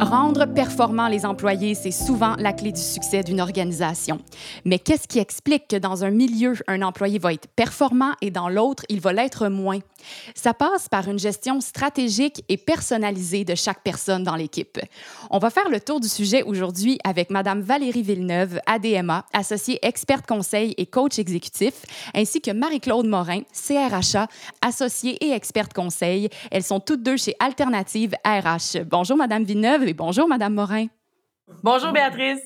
Rendre performants les employés, c'est souvent la clé du succès d'une organisation. Mais qu'est-ce qui explique que dans un milieu, un employé va être performant et dans l'autre, il va l'être moins? Ça passe par une gestion stratégique et personnalisée de chaque personne dans l'équipe. On va faire le tour du sujet aujourd'hui avec Madame Valérie Villeneuve, ADMA, associée experte conseil et coach exécutif, ainsi que Marie-Claude Morin, CRHA, associée et experte conseil. Elles sont toutes deux chez Alternative RH. Bonjour Madame Villeneuve bonjour, Madame Morin. Bonjour, Béatrice.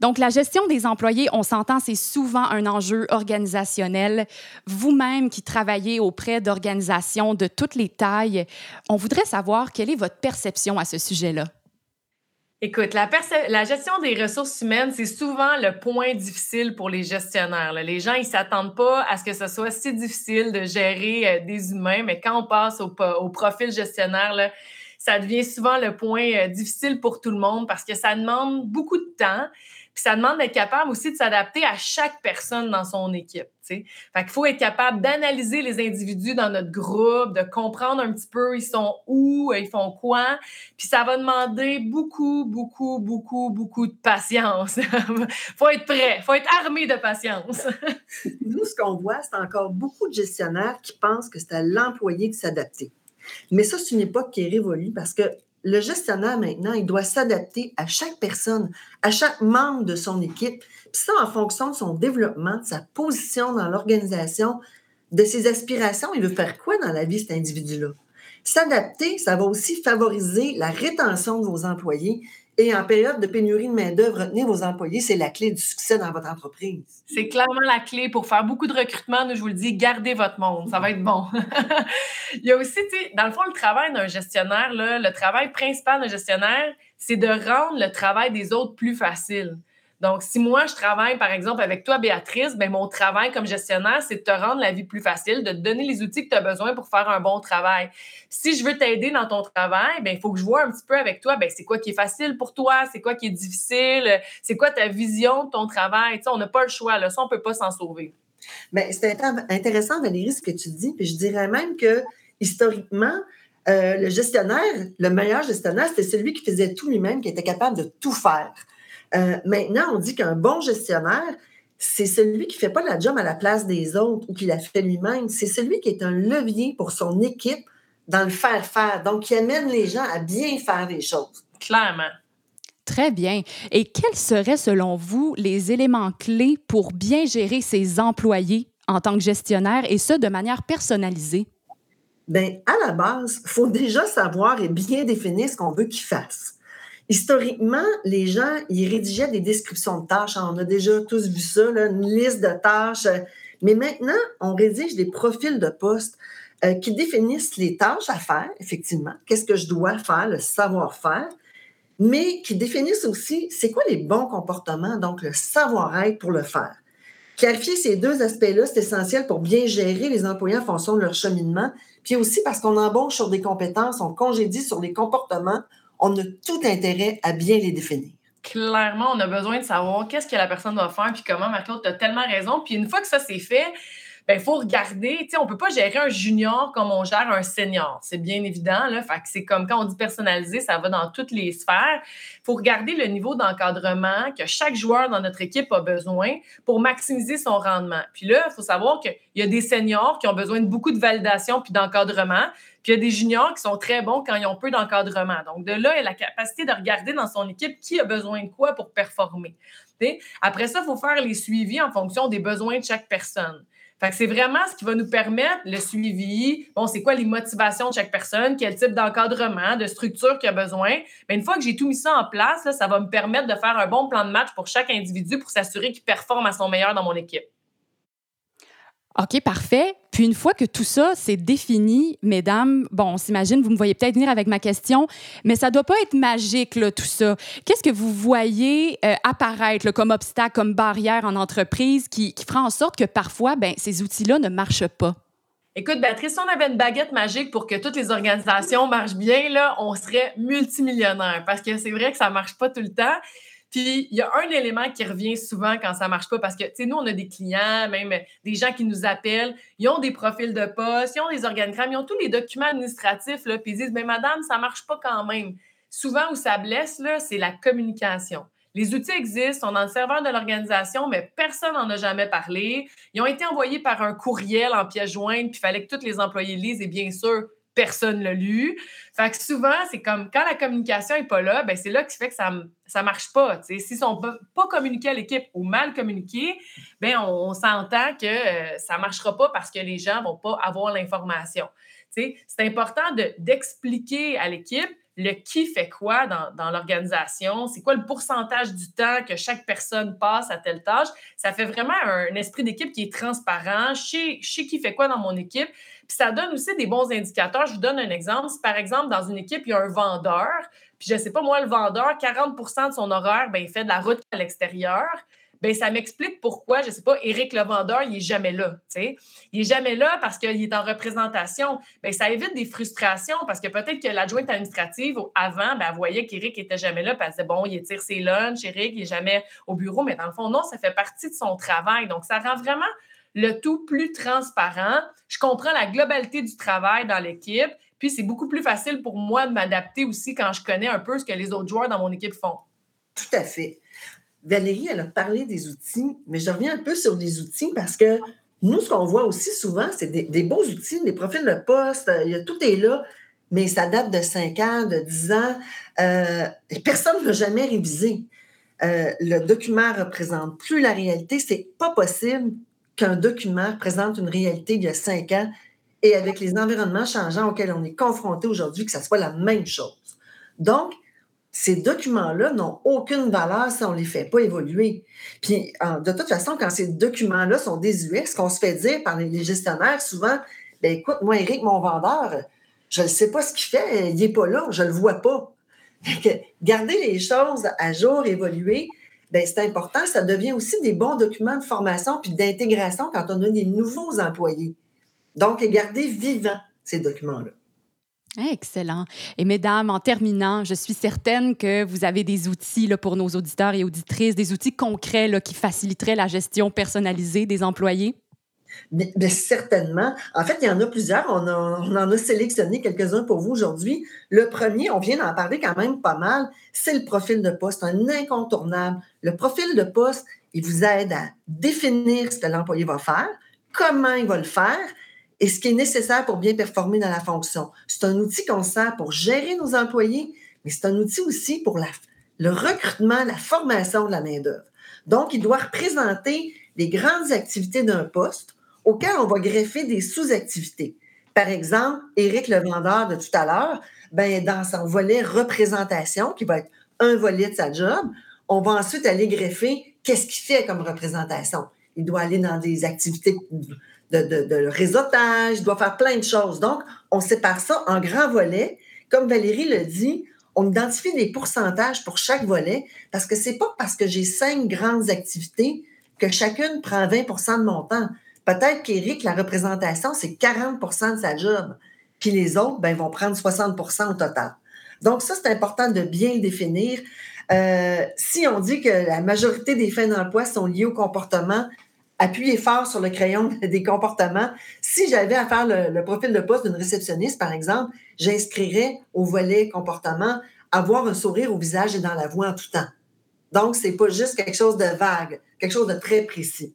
Donc, la gestion des employés, on s'entend, c'est souvent un enjeu organisationnel. Vous-même qui travaillez auprès d'organisations de toutes les tailles, on voudrait savoir quelle est votre perception à ce sujet-là. Écoute, la, la, gestion des ressources humaines, c'est souvent le point difficile pour les gestionnaires. Les gens, ils s'attendent pas à ce que ce soit si difficile de gérer euh, des humains, mais quand on passe au, au profil gestionnaire, là, ça devient souvent le point euh, difficile pour tout le monde parce que ça demande beaucoup de temps. Puis ça demande d'être capable aussi de s'adapter à chaque personne dans son équipe. Fait qu'il faut être capable d'analyser les individus dans notre groupe, de comprendre un petit peu ils sont où, ils font quoi. Puis ça va demander beaucoup, beaucoup, beaucoup, beaucoup de patience. faut être prêt, faut être armé de patience. Nous, ce qu'on voit, c'est encore beaucoup de gestionnaires qui pensent que c'est à l'employé de s'adapter. Mais ça, c'est une époque qui est révolue parce que le gestionnaire, maintenant, il doit s'adapter à chaque personne, à chaque membre de son équipe. Puis ça, en fonction de son développement, de sa position dans l'organisation, de ses aspirations, il veut faire quoi dans la vie, cet individu-là? S'adapter, ça va aussi favoriser la rétention de vos employés et en période de pénurie de main-d'œuvre, retenir vos employés, c'est la clé du succès dans votre entreprise. C'est clairement la clé pour faire beaucoup de recrutement. je vous le dis, gardez votre monde. Ça va être bon. Il y a aussi, tu sais, dans le fond, le travail d'un gestionnaire, le travail principal d'un gestionnaire, c'est de rendre le travail des autres plus facile. Donc, si moi, je travaille, par exemple, avec toi, Béatrice, ben, mon travail comme gestionnaire, c'est de te rendre la vie plus facile, de te donner les outils que tu as besoin pour faire un bon travail. Si je veux t'aider dans ton travail, ben, il faut que je vois un petit peu avec toi, ben, c'est quoi qui est facile pour toi, c'est quoi qui est difficile, c'est quoi ta vision de ton travail. Tu on n'a pas le choix, là, ça, on ne peut pas s'en sauver. Bien, c'est intéressant, Valérie, ce que tu dis. Puis je dirais même que, historiquement, euh, le gestionnaire, le meilleur gestionnaire, c'était celui qui faisait tout lui-même, qui était capable de tout faire. Euh, maintenant, on dit qu'un bon gestionnaire, c'est celui qui ne fait pas la job à la place des autres ou qui la fait lui-même. C'est celui qui est un levier pour son équipe dans le faire-faire. Donc, qui amène les gens à bien faire les choses. Clairement. Très bien. Et quels seraient, selon vous, les éléments clés pour bien gérer ses employés en tant que gestionnaire et ce, de manière personnalisée? Bien, à la base, il faut déjà savoir et bien définir ce qu'on veut qu'ils fassent. Historiquement, les gens, ils rédigeaient des descriptions de tâches. On a déjà tous vu ça, une liste de tâches. Mais maintenant, on rédige des profils de postes euh, qui définissent les tâches à faire, effectivement. Qu'est-ce que je dois faire, le savoir-faire, mais qui définissent aussi c'est quoi les bons comportements, donc le savoir-être pour le faire. Clarifier ces deux aspects-là, c'est essentiel pour bien gérer les employés en fonction de leur cheminement, puis aussi parce qu'on embauche sur des compétences, on congédie sur des comportements, on a tout intérêt à bien les définir. Clairement, on a besoin de savoir qu'est-ce que la personne doit faire, puis comment, Marc-Claude, tu as tellement raison. Puis une fois que ça c'est fait, il ben, faut regarder, tu sais, on peut pas gérer un junior comme on gère un senior. C'est bien évident, c'est comme quand on dit personnalisé, ça va dans toutes les sphères. Il faut regarder le niveau d'encadrement que chaque joueur dans notre équipe a besoin pour maximiser son rendement. Puis là, il faut savoir qu'il y a des seniors qui ont besoin de beaucoup de validation puis d'encadrement. Puis il y a des juniors qui sont très bons quand ils ont peu d'encadrement. Donc, de là, il y a la capacité de regarder dans son équipe qui a besoin de quoi pour performer. Après ça, il faut faire les suivis en fonction des besoins de chaque personne. Fait que c'est vraiment ce qui va nous permettre le suivi. Bon, c'est quoi les motivations de chaque personne, quel type d'encadrement, de structure qu'il a besoin. Mais une fois que j'ai tout mis ça en place, ça va me permettre de faire un bon plan de match pour chaque individu pour s'assurer qu'il performe à son meilleur dans mon équipe. OK, parfait. Puis une fois que tout ça c'est défini, mesdames, bon, on s'imagine, vous me voyez peut-être venir avec ma question, mais ça doit pas être magique, là, tout ça. Qu'est-ce que vous voyez euh, apparaître comme obstacle, comme barrière en entreprise qui, qui fera en sorte que parfois, ben, ces outils-là ne marchent pas? Écoute, Béatrice, si on avait une baguette magique pour que toutes les organisations marchent bien, là, on serait multimillionnaire parce que c'est vrai que ça marche pas tout le temps. Puis, il y a un élément qui revient souvent quand ça marche pas parce que, tu sais, nous, on a des clients, même des gens qui nous appellent, ils ont des profils de poste, ils ont des organigrammes, ils ont tous les documents administratifs, là, puis ils disent, mais madame, ça marche pas quand même. Souvent, où ça blesse, là, c'est la communication. Les outils existent, sont dans le serveur de l'organisation, mais personne n'en a jamais parlé. Ils ont été envoyés par un courriel en pièce jointe, puis il fallait que tous les employés lisent, et bien sûr, personne ne l'a lu. Fait que souvent, c'est comme quand la communication n'est pas là, ben c'est là qui fait que ça ne marche pas. S'ils ne sont pas, communiqués à l'équipe ou mal communiqués, ben on, s'entend que euh, ça ne marchera pas parce que les gens ne vont pas avoir l'information. C'est important d'expliquer à l'équipe le qui fait quoi dans, l'organisation, c'est quoi le pourcentage du temps que chaque personne passe à telle tâche? Ça fait vraiment un, esprit d'équipe qui est transparent. Je sais, qui fait quoi dans mon équipe? Puis ça donne aussi des bons indicateurs. Je vous donne un exemple. Si par exemple, dans une équipe, il y a un vendeur, puis je ne sais pas, moi, le vendeur, 40% de son horaire, ben, il fait de la route à l'extérieur ben ça m'explique pourquoi, je ne sais pas, Éric le vendeur, il n'est jamais là. Il n'est jamais là parce qu'il est en représentation. Ben, ça évite des frustrations parce que peut-être que l'adjointe administrative, avant, elle voyait qu'Éric n'était jamais là, elle disait, bon, il tire ses lunchs, Éric, il n'est jamais au bureau, mais dans le fond, non, ça fait partie de son travail. Donc, ça rend vraiment le tout plus transparent. Je comprends la globalité du travail dans l'équipe, puis c'est beaucoup plus facile pour moi de m'adapter aussi quand je connais un peu ce que les autres joueurs dans mon équipe font. Tout à fait. Valérie, elle a parlé des outils, mais je reviens un peu sur les outils parce que nous, ce qu'on voit aussi souvent, c'est des, beaux outils, des profils de poste, euh, tout est là, mais ça date de 5 ans, de 10 ans. Euh, personne ne l'a jamais révisé. Euh, le document ne représente plus la réalité. Ce n'est pas possible qu'un document représente une réalité il y a 5 ans et avec les environnements changeants auxquels on est confronté aujourd'hui, que ça soit la même chose. Donc, ces documents-là n'ont aucune valeur si on ne les fait pas évoluer. Puis, de toute façon, quand ces documents-là sont désuets, ce qu'on se fait dire par les gestionnaires, souvent, ben écoute, moi, Eric, mon vendeur, je ne sais pas ce qu'il fait, il n'est pas là, je ne le vois pas. garder les choses à jour, évoluer, ben, c'est important. Ça devient aussi des bons documents de formation puis d'intégration quand on a des nouveaux employés. Donc, garder vivants ces documents-là. Excellent. Et mesdames, en terminant, je suis certaine que vous avez des outils pour nos auditeurs et auditrices, des outils concrets qui faciliteraient la gestion personnalisée des employés. Mais, certainement. En fait, il y en a plusieurs. On, en a sélectionné quelques-uns pour vous aujourd'hui. Le premier, on vient d'en parler quand même pas mal, c'est le profil de poste, un incontournable. Le profil de poste, il vous aide à définir ce que l'employé va faire, comment il va le faire, et ce qui est nécessaire pour bien performer dans la fonction. C'est un outil qu'on sert pour gérer nos employés, mais c'est un outil aussi pour le recrutement, la formation de la main-d'œuvre. Donc, il doit représenter les grandes activités d'un poste auquel on va greffer des sous-activités. Par exemple, Éric le vendeur de tout à l'heure, ben, dans son volet représentation, qui va être un volet de sa job, on va ensuite aller greffer qu'est-ce qu'il fait comme représentation. Il doit aller dans des activités de, réseautage, il doit faire plein de choses. Donc, on sépare ça en grands volets. Comme Valérie le dit, on identifie des pourcentages pour chaque volet parce que c'est pas parce que j'ai cinq grandes activités que chacune prend 20% de mon temps. Peut-être qu'Éric, la représentation, c'est 40% de sa job. Puis les autres, ben, vont prendre 60% au total. Donc, ça, c'est important de bien le définir. Euh, si on dit que la majorité des fins d'emploi sont liées au comportement, appuyer fort sur le crayon des comportements. Si j'avais à faire le, profil de poste d'une réceptionniste, par exemple, j'inscrirais au volet comportement avoir un sourire au visage et dans la voix en tout temps. Donc, c'est pas juste quelque chose de vague, quelque chose de très précis.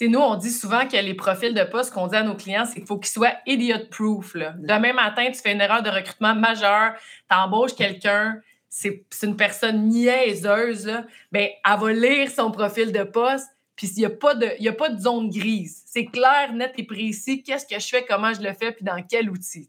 Nous, on dit souvent que les profils de poste qu'on dit à nos clients, c'est qu'il faut qu'ils soient idiot-proof. Demain matin, tu fais une erreur de recrutement majeure, tu embauches quelqu'un, c'est une personne niaiseuse, ben, elle va lire son profil de poste, puis il n'y a, pas de, a pas de zone grise. C'est clair, net et précis. Qu'est-ce que je fais, comment je le fais, puis dans quel outil.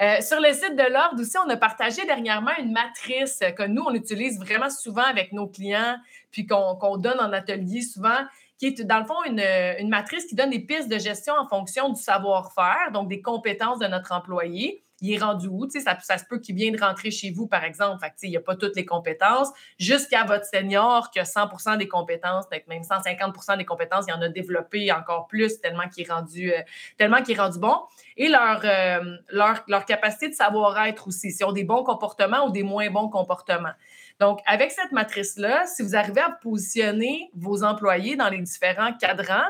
Euh, sur le site de l'Ordre aussi, on a partagé dernièrement une matrice que nous, on utilise vraiment souvent avec nos clients, puis qu'on donne en atelier souvent, qui est dans le fond une, matrice qui donne des pistes de gestion en fonction du savoir-faire, donc des compétences de notre employé il est rendu où? Ça, ça se peut qu'il vienne rentrer chez vous, par exemple. Fait il n'y a pas toutes les compétences. Jusqu'à votre senior qui a 100 des compétences, peut-être même 150% des compétences, il en a développé encore plus tellement qu'il est rendu, euh, tellement qu'il est rendu bon. Et leur, euh, leur, leur capacité de savoir-être aussi, s'ils ont des bons comportements ou des moins bons comportements. Donc, avec cette matrice-là, si vous arrivez à positionner vos employés dans les différents cadrans,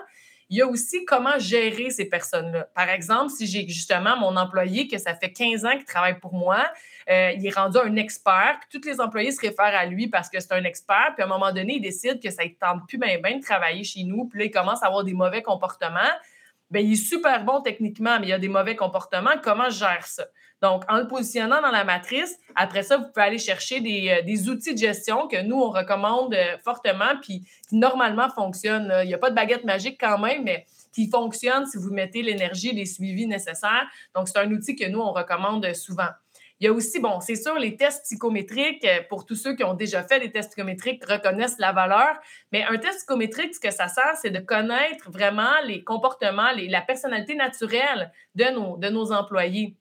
il y a aussi comment gérer ces personnes-là. Par exemple, si j'ai justement mon employé que ça fait 15 ans qu'il travaille pour moi, euh, il est rendu un expert, puis tous les employés se réfèrent à lui parce que c'est un expert, puis à un moment donné, il décide que ça ne tente plus bien, de travailler chez nous, puis là, il commence à avoir des mauvais comportements. Bien, il est super bon techniquement, mais il a des mauvais comportements. Comment je gère ça? Donc, en le positionnant dans la matrice, après ça, vous pouvez aller chercher des, euh, outils de gestion que nous, on recommande euh, fortement, puis qui normalement fonctionnent. Il n'y a pas de baguette magique quand même, mais qui fonctionne si vous mettez l'énergie les suivis nécessaires. Donc, c'est un outil que nous, on recommande souvent. Il y a aussi, bon, c'est sûr, les tests psychométriques, euh, pour tous ceux qui ont déjà fait des tests psychométriques, reconnaissent la valeur. Mais un test psychométrique, ce que ça sert, c'est de connaître vraiment les comportements, la personnalité naturelle de nos employés.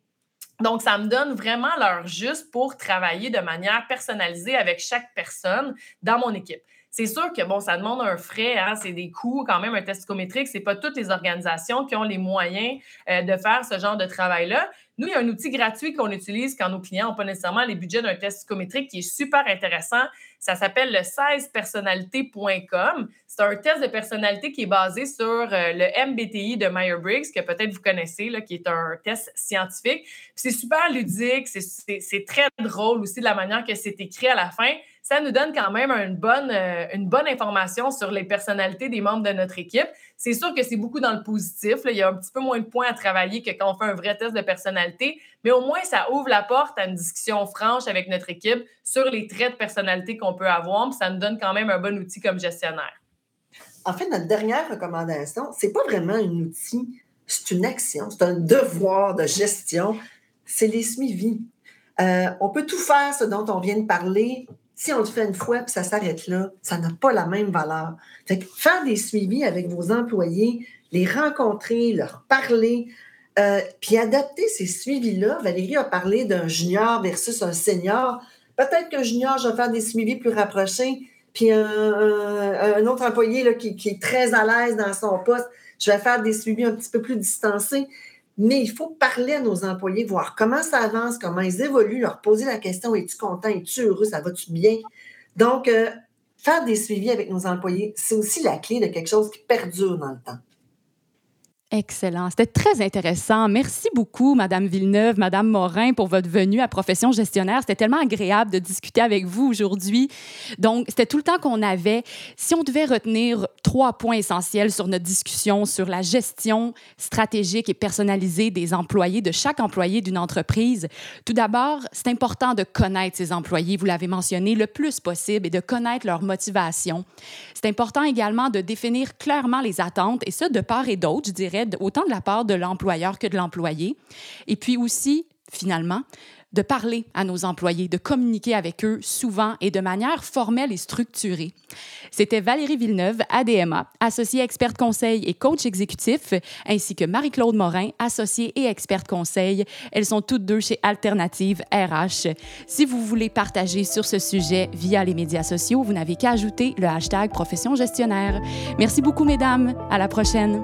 Donc, ça me donne vraiment l'heure juste pour travailler de manière personnalisée avec chaque personne dans mon équipe. C'est sûr que, bon, ça demande un frais, hein, c'est des coûts quand même, un test psychométrique. Ce n'est pas toutes les organisations qui ont les moyens euh, de faire ce genre de travail-là. Nous, il y a un outil gratuit qu'on utilise quand nos clients n'ont pas nécessairement les budgets d'un test psychométrique qui est super intéressant. Ça s'appelle le 16personnalité.com. C'est un test de personnalité qui est basé sur euh, le MBTI de Myers-Briggs, que peut-être vous connaissez, qui est un test scientifique. C'est super ludique, c'est très drôle aussi de la manière que c'est écrit à la fin ça nous donne quand même une bonne, euh, une bonne information sur les personnalités des membres de notre équipe. C'est sûr que c'est beaucoup dans le positif. Il y a un petit peu moins de points à travailler que quand on fait un vrai test de personnalité, mais au moins, ça ouvre la porte à une discussion franche avec notre équipe sur les traits de personnalité qu'on peut avoir. Puis ça nous donne quand même un bon outil comme gestionnaire. En fait, notre dernière recommandation, c'est pas vraiment un outil, c'est une action, c'est un devoir de gestion, c'est les suivis. Euh, on peut tout faire ce dont on vient de parler si on le fait une fois et ça s'arrête là, ça n'a pas la même valeur. Fait faire des suivis avec vos employés, les rencontrer, leur parler, euh, puis adapter ces suivis-là. Valérie a parlé d'un junior versus un senior. Peut-être qu'un junior, je vais faire des suivis plus rapprochés, puis un, autre employé qui, est très à l'aise dans son poste, je vais faire des suivis un petit peu plus distancés. Mais il faut parler à nos employés, voir comment ça avance, comment ils évoluent, leur poser la question es-tu content, es-tu heureux, ça va-tu bien? Donc, euh, faire des suivis avec nos employés, c'est aussi la clé de quelque chose qui perdure dans le temps. Excellent. C'était très intéressant. Merci beaucoup, Madame Villeneuve, Madame Morin, pour votre venue à Profession Gestionnaire. C'était tellement agréable de discuter avec vous aujourd'hui. Donc, c'était tout le temps qu'on avait. Si on devait retenir trois points essentiels sur notre discussion sur la gestion stratégique et personnalisée des employés, de chaque employé d'une entreprise, tout d'abord, c'est important de connaître ses employés, vous l'avez mentionné, le plus possible et de connaître leur motivation. C'est important également de définir clairement les attentes, et ça de part et d'autre, je dirais autant de la part de l'employeur que de l'employé. Et puis aussi, finalement, de parler à nos employés, de communiquer avec eux souvent et de manière formelle et structurée. C'était Valérie Villeneuve, ADMA, associée experte conseil et coach exécutif, ainsi que Marie-Claude Morin, associée et experte conseil. Elles sont toutes deux chez Alternative RH. Si vous voulez partager sur ce sujet via les médias sociaux, vous n'avez qu'à ajouter le hashtag profession gestionnaire. Merci beaucoup, mesdames. À la prochaine.